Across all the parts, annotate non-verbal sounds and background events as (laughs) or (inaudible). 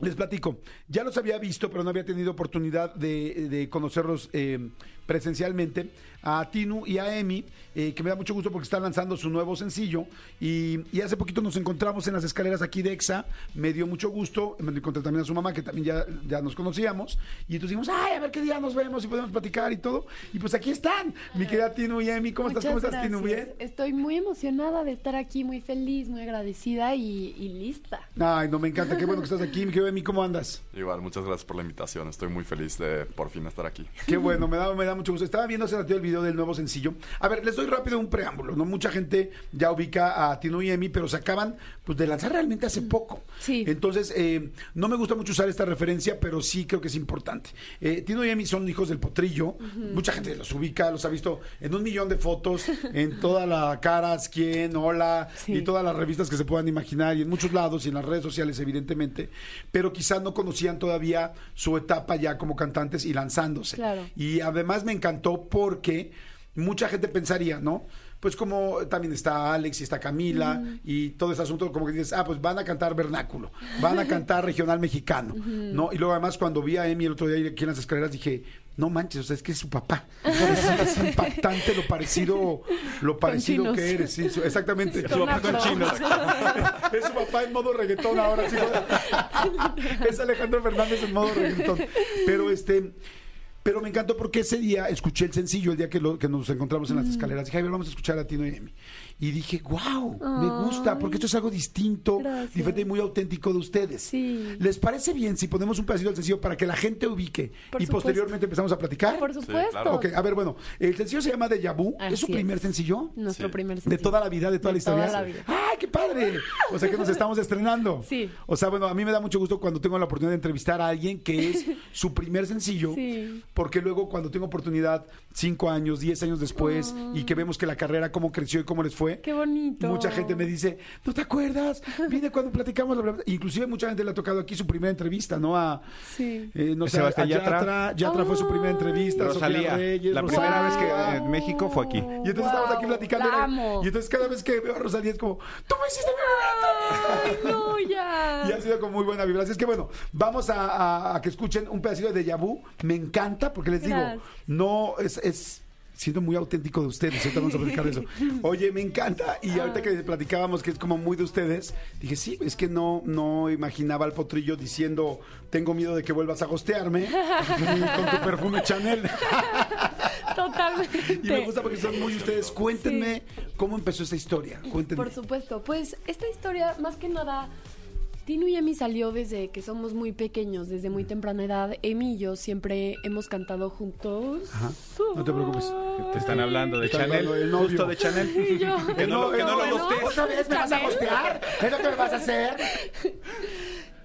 les platico. Ya los había visto, pero no había tenido oportunidad de, de conocerlos eh, presencialmente. A Tinu y a Emi, eh, que me da mucho gusto porque están lanzando su nuevo sencillo. Y, y hace poquito nos encontramos en las escaleras aquí de EXA. Me dio mucho gusto. Me encontré también a su mamá, que también ya, ya nos conocíamos. Y entonces dijimos, ay, a ver qué día nos vemos y podemos platicar y todo. Y pues aquí están, mi querida Tinu y Emi. ¿Cómo estás? ¿Cómo estás, Tinu? ¿Bien? Estoy muy emocionada de estar aquí, muy feliz, muy agradecida y, y lista. Ay, no, me encanta. Qué bueno que estás aquí. Mi querida Emi, ¿cómo andas? Igual, muchas gracias por la invitación. Estoy muy feliz de por fin estar aquí. Qué bueno, me da, me da mucho gusto. Estaba viendo hace ratito el video del nuevo sencillo. A ver, les doy rápido un preámbulo, ¿no? Mucha gente ya ubica a Tino y Emi, pero se acaban pues, de lanzar realmente hace poco. Sí. Entonces, eh, no me gusta mucho usar esta referencia, pero sí creo que es importante. Eh, Tino y Emi son hijos del potrillo. Mucha gente los ubica, los ha visto en un millón de fotos, (laughs) en toda la caras, quién, hola, Sí. y todas las revistas que se puedan imaginar, y en muchos lados, y en las redes sociales, evidentemente. Pero quizás no conocían todavía su etapa ya como cantantes y lanzándose. Claro. Y además me encantó porque mucha gente pensaría, ¿no? Pues como también está Alex y está Camila y todo ese asunto, como que dices, ah, pues van a cantar vernáculo, van a cantar regional mexicano, ¿no? Y luego además cuando vi a Emi el otro día aquí en las escaleras dije, no manches, o sea, es que es su papá. Es, es impactante lo parecido, lo parecido que eres, sí, su- exactamente. Con es su papá en modo reggaetón ahora, sí. es Alejandro Fernández en modo reggaetón. Pero este, pero me encantó porque ese día escuché el sencillo, el día que, lo- que nos encontramos en las escaleras. Dije, a ver, vamos a escuchar a Tino y Emi. Y dije, wow, me gusta, porque esto es algo distinto, Gracias. diferente y muy auténtico de ustedes. Sí. ¿Les parece bien si ponemos un pedacito del sencillo para que la gente ubique Por y supuesto. posteriormente empezamos a platicar? Por supuesto. claro. Ok, a ver, bueno, el sencillo se llama Deja Vu. ¿Es su primer es. sencillo? Nuestro Sí. primer De sencillo. toda la vida, de toda De la historia. toda la vida. ¡Ay, qué padre! O sea que nos (laughs) estamos estrenando. Sí. O sea, bueno, a mí me da mucho gusto cuando tengo la oportunidad de entrevistar a alguien que es (laughs) su primer sencillo. Sí. Porque luego cuando tengo oportunidad, cinco años, diez años después, y que vemos que la carrera, cómo creció y cómo les fue. Qué bonito. Mucha gente me dice, ¿no te acuerdas? Vine cuando platicamos. la verdad". Inclusive mucha gente le ha tocado aquí su primera entrevista, ¿no? A, Sí. eh, no sé, Sebastián a Yatra. Yatra. Yatra fue su primera entrevista. Rosalía. Reyes, la Rosalía. primera vez que Wow. en México fue aquí. Y entonces estamos aquí Wow, platicando. la amo. Y entonces cada vez que veo a Rosalía es como, ¡tú me hiciste mi momento! Ay, no, ya. (laughs) Y ha sido con muy buena vibra. Así es que bueno, vamos a, a- a que escuchen un pedacito de Deja Vu. Me encanta porque les digo, Gracias. no es... es siendo muy auténtico de ustedes, ahorita vamos a platicar de eso. (laughs) Oye, me encanta, y ahorita que platicábamos que es como muy de ustedes, dije, sí, es que no, no imaginaba al potrillo diciendo, tengo miedo de que vuelvas a gostearme con tu perfume Chanel. (laughs) Totalmente. Y me gusta porque son muy ustedes. Cuéntenme cómo empezó esta historia. Cuéntenme. Por supuesto. Pues esta historia, más que nada, Tino y Emi salió desde que somos muy pequeños, desde muy temprana edad. Emi y yo siempre hemos cantado juntos. Ajá. No te preocupes. Te están hablando de Están Chanel. hablando. Justo de Chanel. Y yo. (laughs) Que no, lo- que no lo bueno, guste. ¿Otra vez me vas a Chanel. gostear? ¿Es lo que me vas a hacer? (laughs)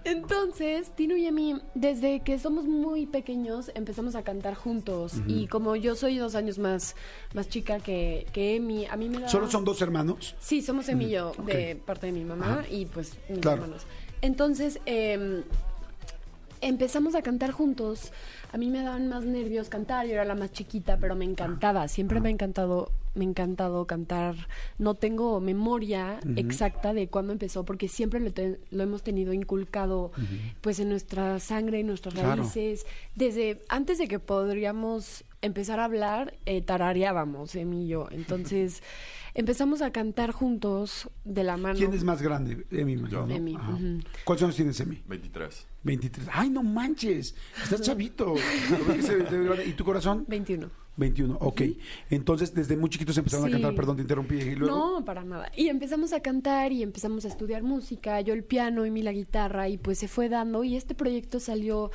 Entonces, Tino y Emi, desde que somos muy pequeños, empezamos a cantar juntos. Y como yo soy dos años más, más chica que, que Emi, a mí me da... ¿Solo son dos hermanos? Sí, somos Emi y yo, de parte de mi mamá y pues mis Claro. hermanos. Entonces, eh, empezamos a cantar juntos. A mí me daban más nervios cantar, yo era la más chiquita, pero me encantaba, siempre me ha encantado, me ha encantado cantar. No tengo memoria exacta de cuándo empezó, porque siempre lo, te- lo hemos tenido inculcado pues en nuestra sangre, en nuestras Claro. raíces. Desde antes de que podríamos empezar a hablar, eh, tarareábamos, Emi y yo. (laughs) Entonces empezamos a cantar juntos de la mano. ¿Quién es más grande? Emi. ¿no? Emi, Ajá. ¿Cuántos años tienes, Emi? 23. 23. ¡Ay, no manches! Estás chavito. ¿Y tu corazón? 21. 21, ok. Entonces, desde muy chiquitos empezaron Sí. a cantar, perdón, te interrumpí. Y luego, No, para nada. Y empezamos a cantar y empezamos a estudiar música, yo el piano y mi la guitarra y pues se fue dando y este proyecto salió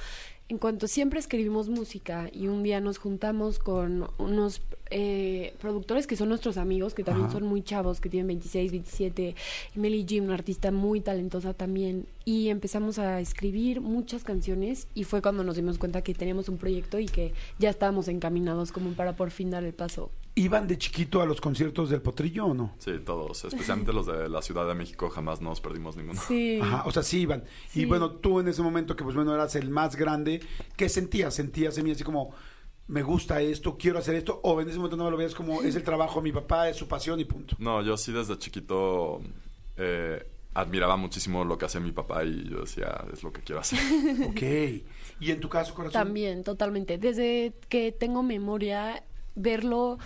en cuanto siempre escribimos música y un día nos juntamos con unos eh, productores que son nuestros amigos, que también Ajá. son muy chavos, que tienen 26, 27, y Meli Jim, una artista muy talentosa también, y empezamos a escribir muchas canciones y fue cuando nos dimos cuenta que teníamos un proyecto y que ya estábamos encaminados como para por fin dar el paso. ¿Iban de chiquito a los conciertos del Potrillo o no? Sí, todos, especialmente los de la Ciudad de México, jamás nos perdimos ninguno. Sí. Ajá, o sea, sí iban. Y bueno, tú en ese momento que pues bueno eras el más grande, ¿qué sentías? ¿Sentías en mí así como me gusta esto, quiero hacer esto? ¿O en ese momento no lo veías como es el trabajo de mi papá, es su pasión y punto? No, yo sí desde chiquito eh, admiraba muchísimo lo que hacía mi papá y yo decía, es lo que quiero hacer. (laughs) Ok. ¿Y en tu caso, corazón? También, totalmente. Desde que tengo memoria, verlo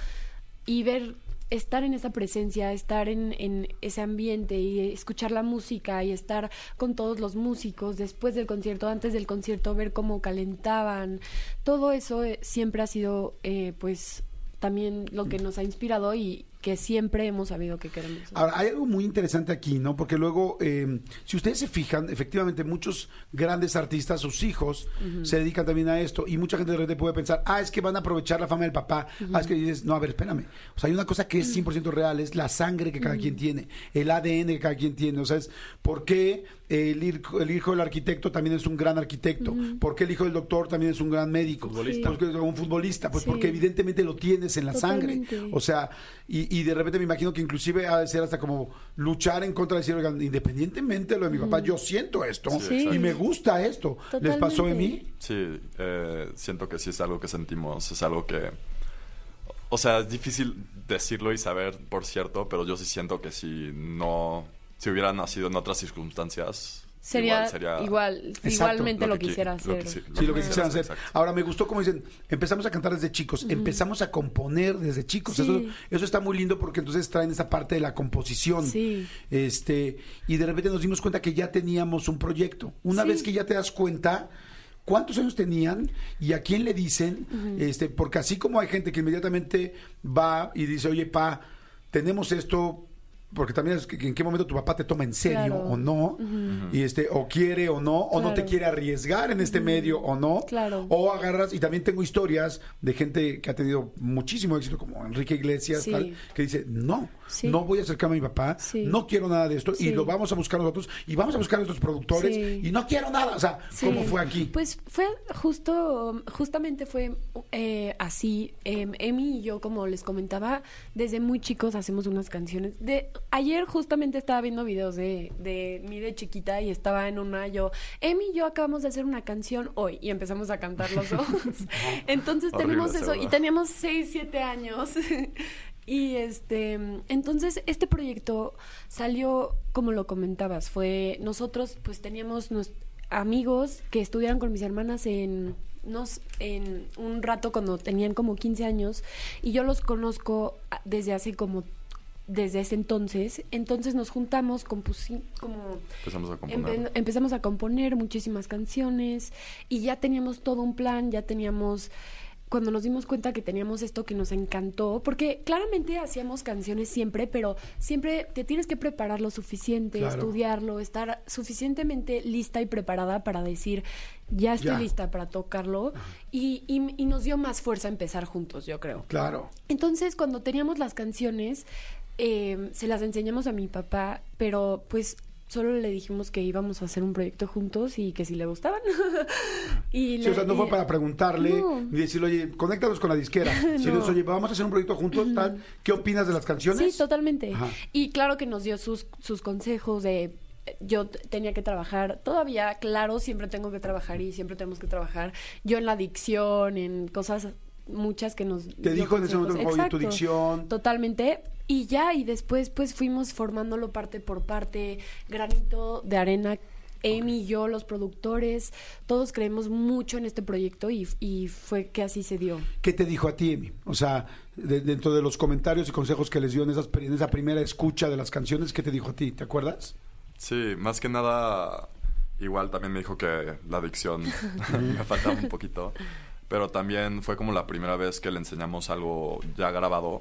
y ver, estar en esa presencia, estar en, en ese ambiente y escuchar la música y estar con todos los músicos después del concierto, antes del concierto, ver cómo calentaban. Todo eso eh, siempre ha sido, eh, pues, también lo que nos ha inspirado y que siempre hemos sabido que queremos. hacer. Ahora, hay algo muy interesante aquí, ¿no? Porque luego, eh, si ustedes se fijan, efectivamente, muchos grandes artistas, sus hijos, se dedican también a esto. Y mucha gente de repente puede pensar, ah, es que van a aprovechar la fama del papá. Ah, es que dices, no, a ver, espérame. O sea, hay una cosa que es 100% real, es la sangre que cada quien tiene, el ADN que cada quien tiene. O sea, es por qué el, hijo- el hijo del arquitecto también es un gran arquitecto, por qué el hijo del doctor también es un gran médico, Futbolista. Porque es un futbolista, pues Sí. porque evidentemente lo tienes en la Totalmente. sangre. O sea, y, y de repente me imagino que inclusive ha de ser hasta como luchar en contra de decir, oigan, independientemente de lo de mi papá, yo siento esto Sí. y me gusta esto. ¿Les pasó de mí? Sí, eh, siento que sí es algo que sentimos, es algo que... O sea, es difícil decirlo y saber, por cierto, pero yo sí siento que si no... Si hubiera nacido en otras circunstancias... Sería, igual igual, Exacto, igualmente lo, que lo hacer. sí- Sí, lo que quisiera quisieran hacer. exacto. Ahora, me gustó como dicen, empezamos a cantar desde chicos, empezamos a componer desde chicos. Sí. Eso, eso está muy lindo porque entonces traen esa parte de la composición. Sí. Este, y de repente nos dimos cuenta que ya teníamos un proyecto. Una Sí. vez que ya te das cuenta, ¿cuántos años tenían y a quién le dicen? Este, porque así como hay gente que inmediatamente va y dice, oye, pa, tenemos esto. Porque también es que en qué momento tu papá te toma en serio Claro. o no, y este, o quiere o no, o no te quiere arriesgar en este medio o no, Claro. o agarras, y también tengo historias de gente que ha tenido muchísimo éxito, como Enrique Iglesias, Sí. tal, que dice, no, Sí. no voy a acercarme a mi papá, Sí. no quiero nada de esto, y lo vamos a buscar nosotros, y vamos a buscar a nuestros productores, y no quiero nada, o sea. ¿cómo fue aquí? Pues fue justo, justamente fue eh, así. Em, Emi y yo, como les comentaba, desde muy chicos hacemos unas canciones. De ayer justamente estaba viendo videos de, de mí de chiquita y estaba en una yo, Emi y yo acabamos de hacer una canción hoy y empezamos a cantar los dos. (laughs) Entonces tenemos eso y teníamos 6, 7 años. (laughs) Y este, entonces este proyecto salió, como lo comentabas, fue nosotros pues teníamos nos- amigos que estudiaron con mis hermanas en nos en un rato cuando tenían como 15 años y yo los conozco desde hace como desde ese entonces, entonces nos juntamos, compusi- como Empezamos a componer. Empe- empezamos a componer muchísimas canciones y ya teníamos todo un plan, ya teníamos cuando nos dimos cuenta que teníamos esto que nos encantó, porque claramente hacíamos canciones siempre, pero siempre te tienes que preparar lo suficiente, Claro. estudiarlo, estar suficientemente lista y preparada para decir, ya estoy Ya. lista para tocarlo, y, y- y nos dio más fuerza empezar juntos, yo creo. Claro. Entonces, cuando teníamos las canciones, eh, se las enseñamos a mi papá, pero pues solo le dijimos que íbamos a hacer un proyecto juntos y que si le gustaban. (laughs) y Sí, le- o sea, no fue para preguntarle No. ni decirle, oye, conéctanos con la disquera. (laughs) No. oye, vamos a hacer un proyecto juntos, tal. ¿Qué opinas de las canciones? Sí, totalmente. Ajá. Y claro que nos dio sus, sus consejos de yo tenía que trabajar, todavía, claro, siempre tengo que trabajar y siempre tenemos que trabajar. Yo en la dicción, en cosas muchas que nos... Te dijo en ese momento, oye, tu dicción. Totalmente. Y ya, y después pues fuimos formándolo parte por parte, granito de arena. Amy y yo, los productores, todos creemos mucho en este proyecto y, y fue que así se dio. ¿Qué te dijo a ti, Emi? O sea, de- dentro de los comentarios y consejos que les dio en, esas, en esa primera escucha de las canciones, ¿qué te dijo a ti? ¿Te acuerdas? Sí, más que nada, igual también me dijo que la adicción (laughs) me faltaba un poquito. Pero también fue como la primera vez que le enseñamos algo ya grabado.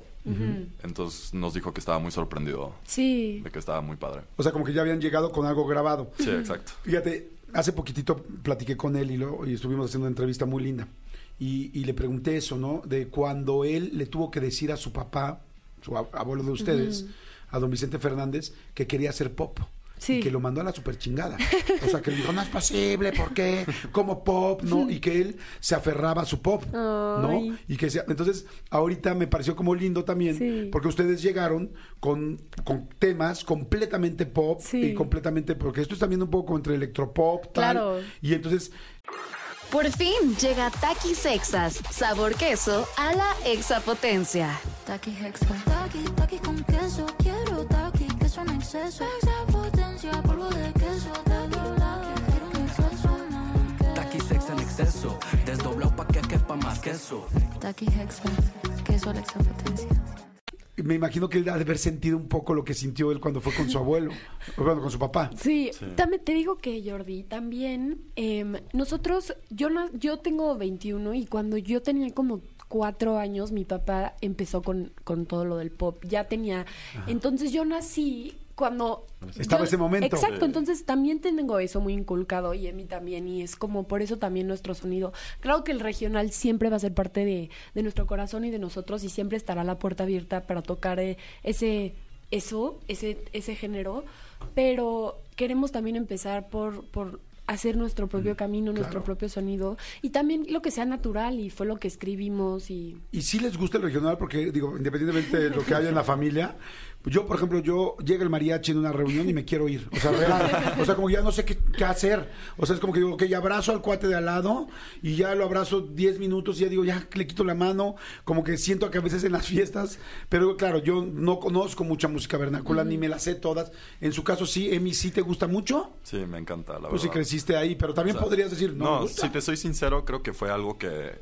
Entonces nos dijo que estaba muy sorprendido Sí. de que estaba muy padre. O sea, como que ya habían llegado con algo grabado. Sí, exacto. Fíjate, hace poquitito platiqué con él y, lo, y estuvimos haciendo una entrevista muy linda. Y, y le pregunté eso, ¿no? De cuando él le tuvo que decir a su papá, su ab- abuelo de ustedes, a don Vicente Fernández, que quería hacer pop. Sí. Y que lo mandó a la super chingada. O sea, que le dijo, no es posible, ¿por qué? Como pop, ¿no? Y que él se aferraba a su pop, ¿no? Ay. Y que sea, entonces, ahorita me pareció como lindo también, Sí. porque ustedes llegaron con, con temas completamente pop Sí. y completamente, porque esto es también un poco entre electropop, tal. Claro. Y entonces, Por fin llega Takis Exas, sabor queso a la exapotencia. Taki Hexa. Taki, taki con queso. Quiero taki, queso en exceso. Pa' más queso. Taki Hexa. Queso a la me imagino que él ha de haber sentido un poco lo que sintió él cuando fue con su abuelo, (laughs) o bueno, con su papá. Sí, también te digo que Jordi, también em, nosotros, yo yo tengo 21 y cuando yo tenía como cuatro años, mi papá empezó con, con todo lo del pop. Ya tenía, entonces yo nací cuando Estaba yo- ese momento. Exacto, entonces también tengo eso muy inculcado y en mí también y es como por eso también nuestro sonido. Claro que el regional siempre va a ser parte de, de nuestro corazón y de nosotros y siempre estará la puerta abierta para tocar eh, ese eso, ese ese género, pero queremos también empezar por por hacer nuestro propio camino, nuestro claro. propio sonido y también lo que sea natural y fue lo que escribimos y Y sí les gusta el regional porque, digo, independientemente de lo que haya en la familia, yo, por ejemplo, yo llega el mariachi en una reunión y me quiero ir. O sea, real. O sea, como que ya no sé qué, qué hacer. O sea, es como que digo, ok, ya abrazo al cuate de al lado y ya lo abrazo 10 minutos y ya digo, ya le quito la mano. Como que siento que a veces en las fiestas, pero claro, yo no conozco mucha música vernácula, ni me la sé todas. En su caso, sí, Emi, ¿sí te gusta mucho? Sí, me encanta, la Pues verdad. Ahí, pero también O sea, podrías decir, no, me No, gusta. si te soy sincero, creo que fue algo que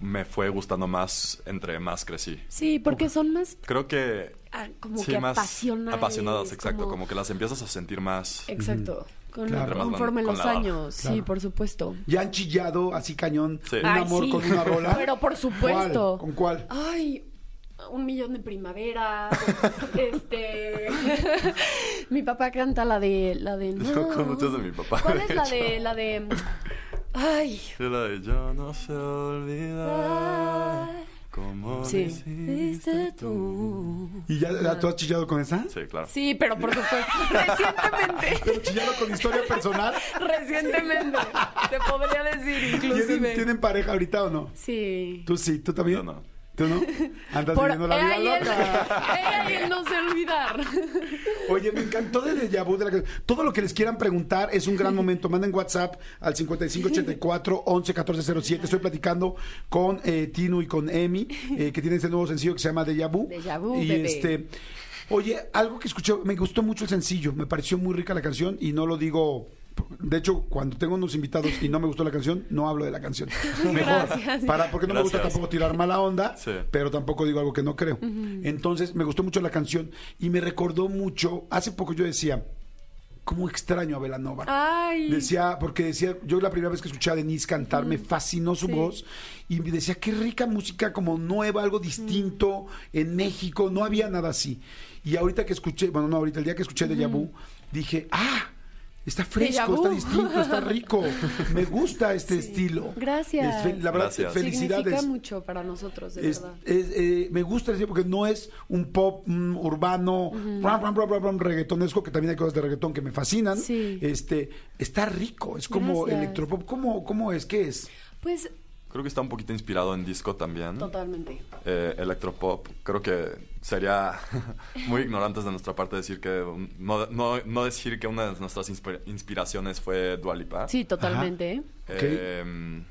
me fue gustando más entre más crecí. sí, porque son más Creo que ah, como sí, que más apasionadas. apasionadas, exacto, como... que las empiezas a sentir más. Exacto. Con, Claro. Conforme Con los años, sí, por supuesto. Ya han chillado así cañón Sí. un Ay, amor sí. con una rola. (laughs) Pero por supuesto. ¿Cuál? ¿Con cuál? Ay, un millón de primavera. (laughs) este. Mi papá canta la de. La de. Yo (laughs) No. con muchas de mi papá, ¿Cuál es la de. La de. Ay. La de yo no sé olvidar como Sí. hiciste tú. ¿Y ya, ya tú has chillado con esa? Sí, claro. Sí, pero por supuesto. (laughs) Recientemente. Pero chillado con historia personal. Recientemente. Se podría decir, inclusive. ¿Tienen, ¿Tienen pareja ahorita o no? Sí. Tú sí, tú también. Yo no. ¿Tú no? Andas Por- viviendo la vida ella y él- loca. ella y él no sé olvidar. Oye, me encantó de Vu de la que- Todo lo que les quieran preguntar es un gran momento. Manden WhatsApp al 5584 11 1407. Estoy platicando con eh, Tinu y con Emi, eh, que tienen este nuevo sencillo que se llama Deja Vu. Deja Vu, Y bebé. este. Oye, algo que escuché, me gustó mucho el sencillo, me pareció muy rica la canción y no lo digo. De hecho, cuando tengo unos invitados y no me gustó la canción, no hablo de la canción. (laughs) Mejor. Gracias. Para, porque no me gusta tampoco tirar mala onda, Sí. pero tampoco digo algo que no creo. Entonces, me gustó mucho la canción y me recordó mucho. Hace poco yo decía, ¿cómo extraño a Belanova? Ay. Decía, porque decía, yo la primera vez que escuché a Denise cantar, me fascinó su Sí. voz y me decía, qué rica música como nueva, algo distinto en México, no había nada así. Y ahorita que escuché, bueno, no, ahorita el día que escuché de Vu, dije, ah, está fresco, está distinto, está rico, (laughs) me gusta este estilo. Gracias. Es la verdad, Gracias. felicidades. Significa mucho para nosotros, de Es- verdad. es, eh, me gusta decir porque no es un pop mm, urbano, ram, ram, ram, ram, ram, reggaetonesco, que también hay cosas de reggaetón que me fascinan. Sí. Este, está rico, es como Gracias. electropop. ¿Cómo, ¿Cómo es? ¿Qué es? Pues Creo que está un poquito inspirado en disco también. totalmente. Eh, electropop. Creo que sería (laughs) muy ignorantes de nuestra parte decir que no, no, no decir que una de nuestras inspi- inspiraciones fue Dualipa. Sí, totalmente. ¿eh?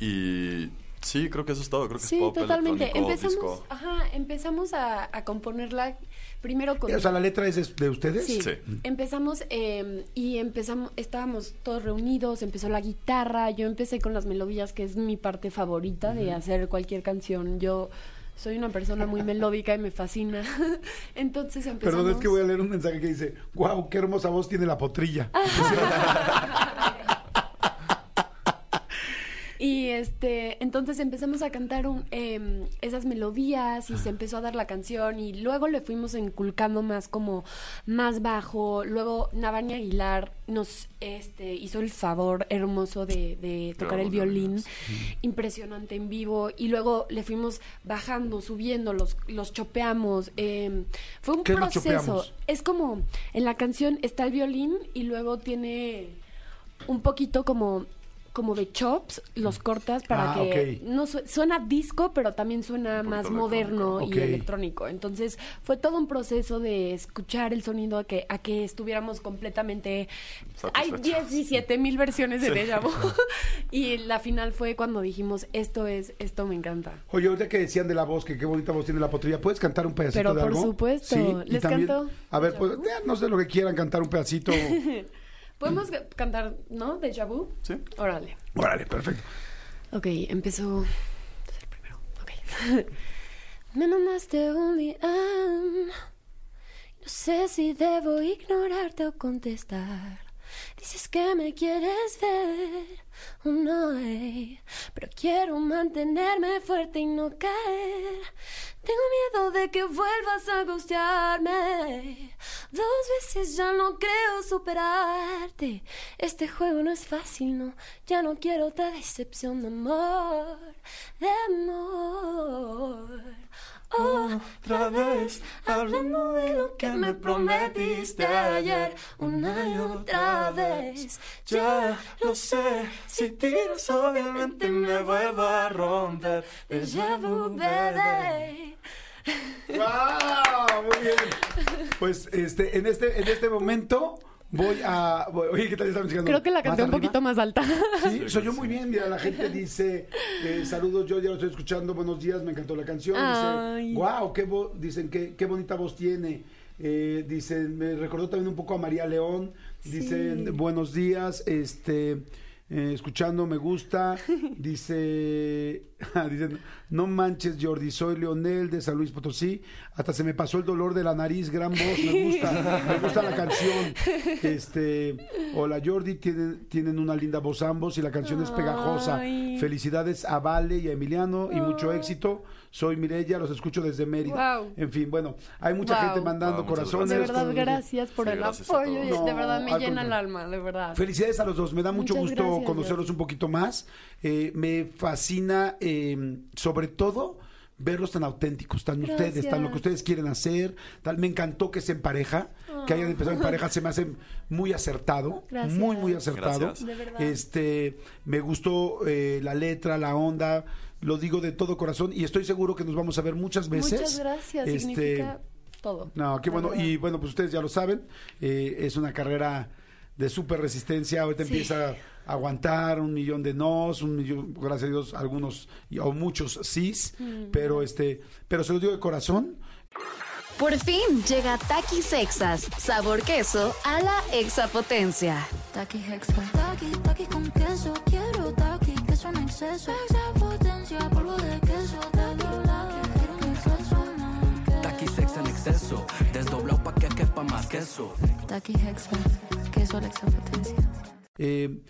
Y sí, creo que eso es todo. Creo que Sí, es pop, totalmente. Empezamos, disco. ajá, empezamos a, a componerla primero con O sea, la letra es de, de ustedes. Sí, Sí. empezamos eh, y empezamos, estábamos todos reunidos, empezó la guitarra, yo empecé con las melodías, que es mi parte favorita de hacer cualquier canción. Yo soy una persona muy melódica y me fascina. (laughs) Entonces empezamos... Perdón, es que voy a leer un mensaje que dice, wow, qué hermosa voz tiene la potrilla. (laughs) (laughs) Y este, entonces empezamos a cantar un, em, esas melodías y se empezó a dar la canción y luego le fuimos inculcando más como más bajo. Luego Navani Aguilar nos este, hizo el favor hermoso de, de tocar el violín, impresionante en vivo y luego le fuimos bajando, subiendo, los, los chopeamos. em, fue un ¿Qué es lo proceso. Es como en la canción está el violín y luego tiene un poquito como como de chops, los cortas para Ah, que ok. no su- suena disco, pero también suena más moderno y electrónico. Entonces, fue todo un proceso de escuchar el sonido a que a que estuviéramos completamente hay Satisfechos. 17 mil versiones de Deja Vu. (laughs) y la final fue cuando dijimos, esto es esto me encanta. Oye, ahorita que decían de la voz, que qué bonita voz tiene la potrillo, ¿puedes cantar un pedacito Pero de por algo? supuesto. y ¿Les canto? A ver, pues, no sé lo que quieran, cantar un pedacito. (laughs) Podemos cantar, ¿no? Deja Vu. Sí. Órale. Órale, perfecto. Ok, empezó. Es el primero. Ok. (laughs) Me un DM. No sé si debo ignorarte o contestar. Dices que me quieres ver. Oh, no, eh, pero quiero mantenerme fuerte y no caer. Tengo miedo de que vuelvas a gustearme. Dos veces ya no creo superarte. Este juego no es fácil, no. Ya no quiero otra decepción de amor. De amor. Otra vez, hablando de lo que me prometiste ayer, una y otra vez. Ya lo sé, si tiras obviamente me vuelvo a romper. Déjà vu, bebé. ¡Wow! Muy bien. Pues este, en este, en este momento voy a. voy- oye, ¿qué tal estamos llegando? Creo que la ¿Más canté un arriba? poquito más alta. Sí, (laughs) soy yo muy bien. Mira, la gente dice: eh, Saludos, yo ya lo estoy escuchando. Buenos días, me encantó la canción. Ay. Dice: Wow, qué dicen qué, qué bonita voz tiene. Eh, dicen, me recordó también un poco a María León. Dicen: Sí. Buenos días, este. Eh, escuchando me gusta. (laughs) Dice (laughs) dicen no manches Jordi soy Leonel de San Luis Potosí. Hasta se me pasó el dolor de la nariz gran voz me gusta me gusta la canción (laughs) este hola Jordi tienen, tienen una linda voz ambos y la canción es pegajosa. Felicidades a Vale y a Emiliano y mucho éxito. Soy Mirella los escucho desde Mérida Wow. en fin bueno hay mucha Wow. gente mandando Wow, muchas corazones. De verdad, gracias. por Sí, el gracias apoyo. y de No, verdad me llena el alma, de verdad. Felicidades a los dos, me da mucho Muchas gusto. gracias, conocerlos un poquito más. Eh, me fascina, eh, sobre todo, verlos tan auténticos, tan ustedes, tan lo que ustedes quieren hacer. Tal. Me encantó que se en pareja, que hayan empezado en pareja, se me hace muy acertado, Gracias. muy, muy acertado. Gracias. De verdad. Este, me gustó eh, la letra, la onda. Lo digo de todo corazón y estoy seguro que nos vamos a ver muchas veces. Muchas gracias, Este, significa todo. no, qué bueno. verdad. Y bueno, pues ustedes ya lo saben, eh, es una carrera de súper resistencia. Ahorita Sí. empieza a aguantar un millón de nos, un millón, gracias a Dios, algunos o muchos sís, Mm. pero este, pero se los digo de corazón. Por fin llega Takis Sexas, sabor queso a la exapotencia. Taki Hexa. Taki, taki con queso. Quiero taki, queso en exceso. Extra potencia, polvo de queso. Taki, taki, quiero un exceso más. Taqui sex en exceso, desdoblado pa' que quepa más queso. Taki Hexa. Queso a la extra potencia. Eh,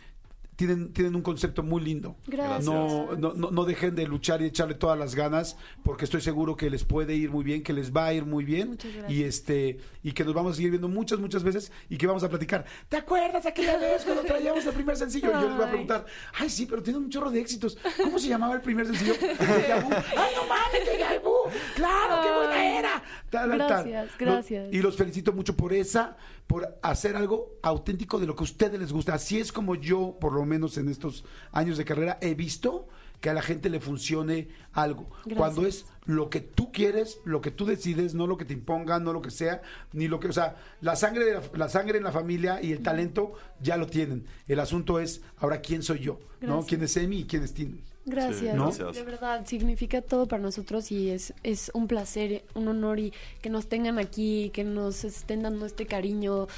tienen, tienen un concepto muy lindo. Gracias. No, no, no, no dejen de luchar y echarle todas las ganas, porque estoy seguro que les puede ir muy bien, que les va a ir muy bien. Y este, y que nos vamos a seguir viendo muchas, muchas veces y que vamos a platicar. ¿Te acuerdas aquella vez cuando traíamos el primer sencillo? Y yo les voy a preguntar, ay sí, pero tiene un chorro de éxitos. ¿Cómo se llamaba el primer sencillo? ¡Ay, no mames, Deja Vu! ¡Claro, qué buena era! Tal, tal, tal. Gracias, Lo- gracias. y los felicito mucho por esa, por hacer algo auténtico de lo que a ustedes les gusta. Así es como yo, por lo menos en estos años de carrera, he visto que a la gente le funcione algo. Gracias. Cuando es lo que tú quieres, lo que tú decides, no lo que te impongan, no lo que sea, ni lo que, o sea, la sangre, de la, la sangre en la familia y el talento ya lo tienen. El asunto es ahora quién soy yo, ¿no? ¿Quién es Emi y quién es Tino? Gracias. Sí, gracias. De verdad, significa todo para nosotros y es, es un placer, un honor y que nos tengan aquí, que nos estén dando este cariño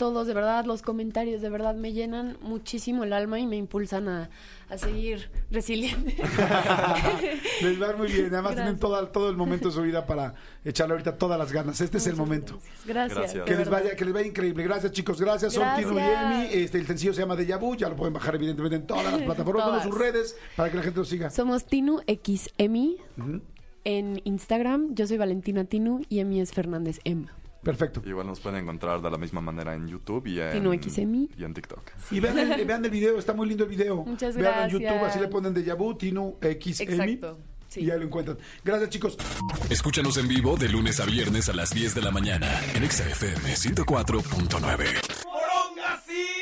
todos, de verdad, los comentarios, de verdad, me llenan muchísimo el alma y me impulsan a, a seguir resiliente. (laughs) Les va muy bien. Además, tienen Gracias. toda- todo el momento de su vida para echarle ahorita todas las ganas. Este es el momento. Gracias. Gracias. de Que les vaya, que les vaya increíble. Gracias, chicos. Gracias, son Tino y. Emi. Este, el sencillo se llama Deja Vu. Ya lo pueden bajar, evidentemente, en todas las (laughs) plataformas, todas sus redes, para que la gente lo siga. Somos Tinu X Emi Ujú. en Instagram. Yo soy Valentina Tinu y Emi es Fernández M. Perfecto. Igual nos pueden encontrar de la misma manera en YouTube y en, Tino XM. y en TikTok. Y vean el, vean el video, está muy lindo el video. Muchas Vean en gracias. YouTube, así le ponen Deja Vu, Tino X Emi. Exacto. Sí. Y ya lo encuentran. Gracias, chicos. Escúchanos en vivo de lunes a viernes a las 10 de la mañana en Exa FM 104.9.